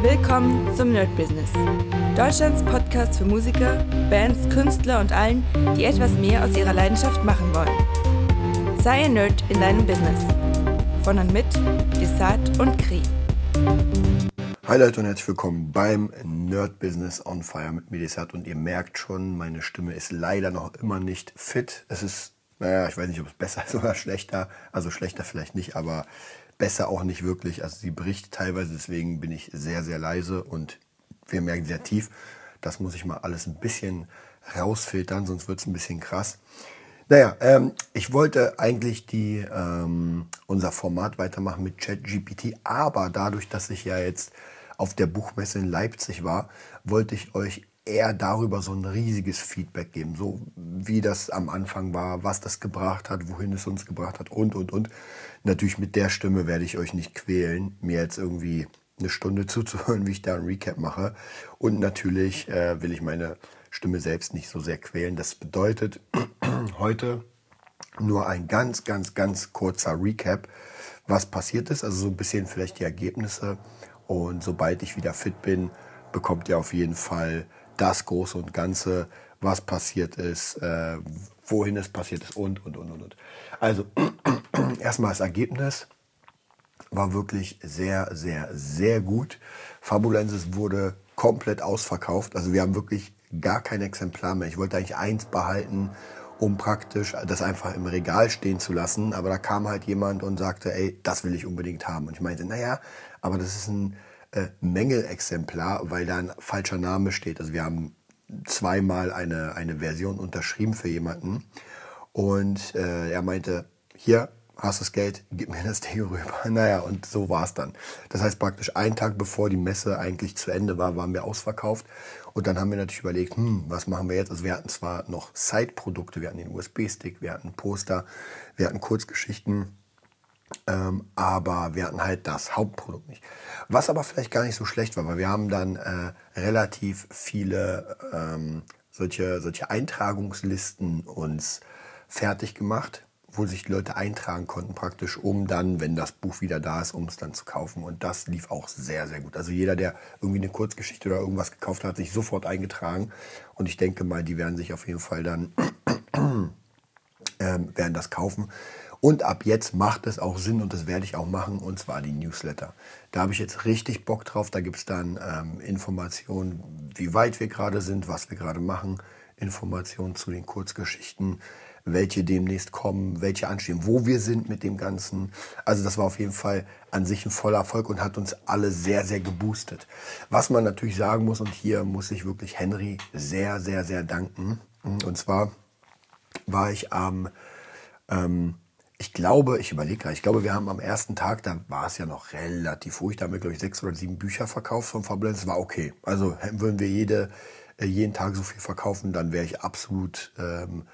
Willkommen zum Nerd Business. Deutschlands Podcast für Musiker, Bands, Künstler und allen, die etwas mehr aus ihrer Leidenschaft machen wollen. Sei ein Nerd in deinem Business. Von und mit Desart und Kri. Hi Leute und herzlich willkommen beim Nerd Business on Fire mit Medisat und ihr merkt schon, meine Stimme ist leider noch immer nicht fit. Es ist, naja, ich weiß nicht, ob es besser ist oder schlechter. Also schlechter vielleicht nicht, aber besser auch nicht wirklich. Also sie bricht teilweise, deswegen bin ich sehr, sehr leise und wir merken sehr tief. Das muss ich mal alles ein bisschen rausfiltern, sonst wird es ein bisschen krass. Naja, ähm, ich wollte eigentlich die, ähm, unser Format weitermachen mit ChatGPT, aber dadurch, dass ich ja jetzt auf der Buchmesse in Leipzig war, wollte ich euch eher darüber so ein riesiges Feedback geben, so wie das am Anfang war, was das gebracht hat, wohin es uns gebracht hat und, und, und. Natürlich mit der Stimme werde ich euch nicht quälen, mir jetzt irgendwie eine Stunde zuzuhören, wie ich da ein Recap mache. Und natürlich äh, will ich meine Stimme selbst nicht so sehr quälen. Das bedeutet heute nur ein ganz, ganz, ganz kurzer Recap, was passiert ist. Also so ein bisschen vielleicht die Ergebnisse. Und sobald ich wieder fit bin, bekommt ihr auf jeden Fall das Große und Ganze, was passiert ist, äh, wohin es passiert ist und, und, und, und. und. Also, erstmal das Ergebnis war wirklich sehr, sehr, sehr gut. Fabulensis wurde komplett ausverkauft. Also wir haben wirklich gar kein Exemplar mehr. Ich wollte eigentlich eins behalten, um praktisch das einfach im Regal stehen zu lassen. Aber da kam halt jemand und sagte, ey, das will ich unbedingt haben. Und ich meinte, naja, aber das ist ein äh, Mängelexemplar, weil da ein falscher Name steht. Also wir haben zweimal eine, eine Version unterschrieben für jemanden. Und äh, er meinte, hier hast du das Geld, gib mir das Ding rüber. Naja, und so war es dann. Das heißt praktisch einen Tag bevor die Messe eigentlich zu Ende war, waren wir ausverkauft. Und dann haben wir natürlich überlegt, hm, was machen wir jetzt? Also wir hatten zwar noch Side-Produkte, wir hatten den USB-Stick, wir hatten Poster, wir hatten Kurzgeschichten, ähm, aber wir hatten halt das Hauptprodukt nicht. Was aber vielleicht gar nicht so schlecht war, weil wir haben dann äh, relativ viele ähm, solche, solche Eintragungslisten uns fertig gemacht, wo sich die Leute eintragen konnten praktisch, um dann, wenn das Buch wieder da ist, um es dann zu kaufen. Und das lief auch sehr, sehr gut. Also jeder, der irgendwie eine Kurzgeschichte oder irgendwas gekauft hat, hat sich sofort eingetragen. Und ich denke mal, die werden sich auf jeden Fall dann ähm, werden das kaufen. Und ab jetzt macht es auch Sinn und das werde ich auch machen, und zwar die Newsletter. Da habe ich jetzt richtig Bock drauf. Da gibt es dann ähm, Informationen, wie weit wir gerade sind, was wir gerade machen, Informationen zu den Kurzgeschichten, welche demnächst kommen, welche anstehen, wo wir sind mit dem Ganzen. Also das war auf jeden Fall an sich ein voller Erfolg und hat uns alle sehr, sehr geboostet. Was man natürlich sagen muss, und hier muss ich wirklich Henry sehr, sehr, sehr danken. Und zwar war ich am... Ähm, ich glaube, ich überlege gerade, ich glaube, wir haben am ersten Tag, da war es ja noch relativ ruhig, da haben wir, glaube ich, sechs oder sieben Bücher verkauft von. Das war okay. Also würden wir jede, äh, jeden Tag so viel verkaufen, dann wäre ich absolut ähm,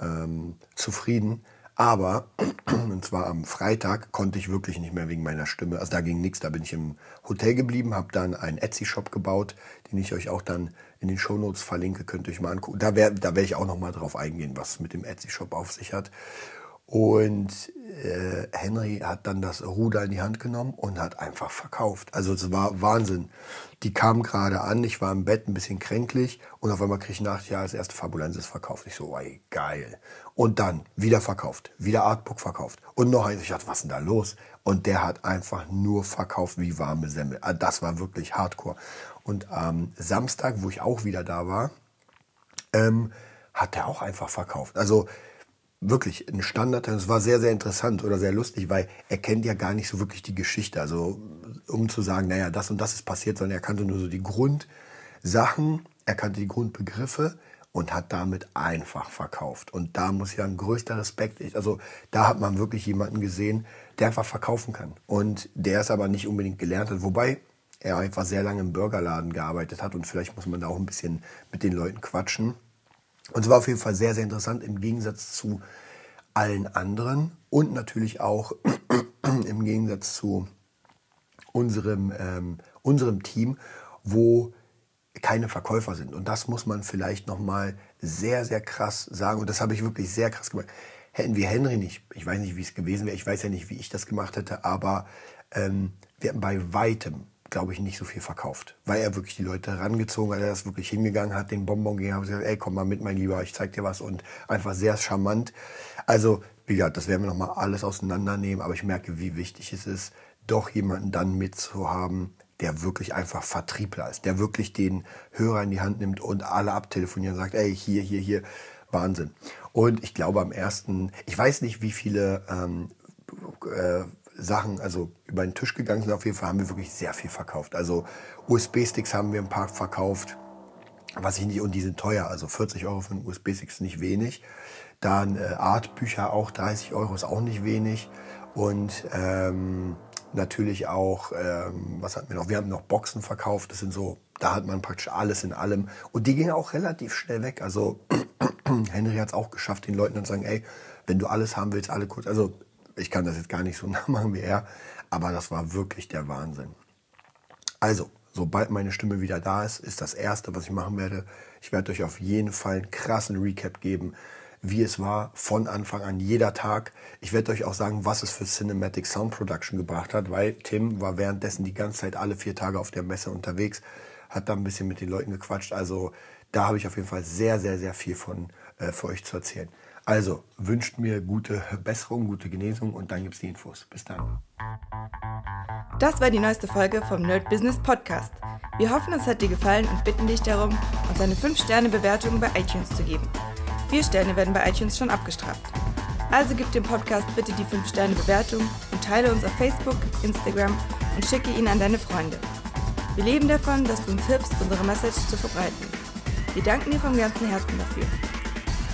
ähm, zufrieden. Aber, und zwar am Freitag, konnte ich wirklich nicht mehr wegen meiner Stimme. Also da ging nichts. Da bin ich im Hotel geblieben, habe dann einen Etsy-Shop gebaut, den ich euch auch dann in den Shownotes verlinke. Könnt ihr euch mal angucken. Da werde da wär ich auch noch mal drauf eingehen, was mit dem Etsy-Shop auf sich hat. Und äh, Henry hat dann das Ruder in die Hand genommen und hat einfach verkauft. Also es war Wahnsinn. Die kam gerade an, ich war im Bett ein bisschen kränklich und auf einmal kriege ich nach, ja, das erste Fabulensis verkauft. Ich so, ey, geil. Und dann wieder verkauft, wieder Artbook verkauft. Und noch eins, ich dachte, was ist denn da los? Und der hat einfach nur verkauft wie warme Semmel. Ah, das war wirklich hardcore. Und am Samstag, wo ich auch wieder da war, ähm, hat er auch einfach verkauft. Also wirklich ein Standard. Es war sehr, sehr interessant oder sehr lustig, weil er kennt ja gar nicht so wirklich die Geschichte. Also um zu sagen, naja, das und das ist passiert, sondern er kannte nur so die Grundsachen, er kannte die Grundbegriffe und hat damit einfach verkauft. Und da muss ja ein größter Respekt, also da hat man wirklich jemanden gesehen, der einfach verkaufen kann. Und der es aber nicht unbedingt gelernt hat, wobei er einfach sehr lange im Burgerladen gearbeitet hat und vielleicht muss man da auch ein bisschen mit den Leuten quatschen. Und es war auf jeden Fall sehr, sehr interessant im Gegensatz zu allen anderen und natürlich auch im Gegensatz zu unserem, ähm, unserem Team, wo keine Verkäufer sind. Und das muss man vielleicht nochmal sehr, sehr krass sagen. Und das habe ich wirklich sehr krass gemacht. Hätten wir Henry nicht, ich weiß nicht, wie es gewesen wäre, ich weiß ja nicht, wie ich das gemacht hätte, aber ähm, wir hätten bei weitem glaube ich, nicht so viel verkauft. Weil er wirklich die Leute herangezogen hat, er ist wirklich hingegangen, hat den Bonbon gegeben, hat gesagt, ey, komm mal mit, mein Lieber, ich zeig dir was und einfach sehr charmant. Also, wie gesagt, das werden wir nochmal alles auseinandernehmen, aber ich merke, wie wichtig es ist, doch jemanden dann mitzuhaben, der wirklich einfach Vertriebler ist, der wirklich den Hörer in die Hand nimmt und alle abtelefonieren und sagt, ey, hier, hier, hier, Wahnsinn. Und ich glaube am ersten, ich weiß nicht, wie viele ähm, äh, Sachen, also über den Tisch gegangen sind. Auf jeden Fall haben wir wirklich sehr viel verkauft. Also USB-Sticks haben wir ein paar verkauft, was ich nicht, und die sind teuer. Also 40 Euro für einen USB-Stick ist nicht wenig. Dann äh, Artbücher auch 30 Euro ist auch nicht wenig. Und ähm, natürlich auch, ähm, was hatten wir noch? Wir haben noch Boxen verkauft. Das sind so, da hat man praktisch alles in allem. Und die gingen auch relativ schnell weg. Also Henry hat es auch geschafft, den Leuten dann zu sagen, ey, wenn du alles haben willst, alle kurz. Also ich kann das jetzt gar nicht so nachmachen wie er, aber das war wirklich der Wahnsinn. Also, sobald meine Stimme wieder da ist, ist das Erste, was ich machen werde. Ich werde euch auf jeden Fall einen krassen Recap geben, wie es war von Anfang an, jeder Tag. Ich werde euch auch sagen, was es für Cinematic Sound Production gebracht hat, weil Tim war währenddessen die ganze Zeit alle vier Tage auf der Messe unterwegs, hat da ein bisschen mit den Leuten gequatscht. Also da habe ich auf jeden Fall sehr, sehr, sehr viel von äh, für euch zu erzählen. Also wünscht mir gute Besserung, gute Genesung und dann gibt es die Infos. Bis dann. Das war die neueste Folge vom Nerd Business Podcast. Wir hoffen, es hat dir gefallen und bitten dich darum, uns eine 5-Sterne-Bewertung bei iTunes zu geben. Vier Sterne werden bei iTunes schon abgestraft. Also gib dem Podcast bitte die 5-Sterne-Bewertung und teile uns auf Facebook, Instagram und schicke ihn an deine Freunde. Wir leben davon, dass du uns hilfst, unsere Message zu verbreiten. Wir danken dir vom ganzen Herzen dafür.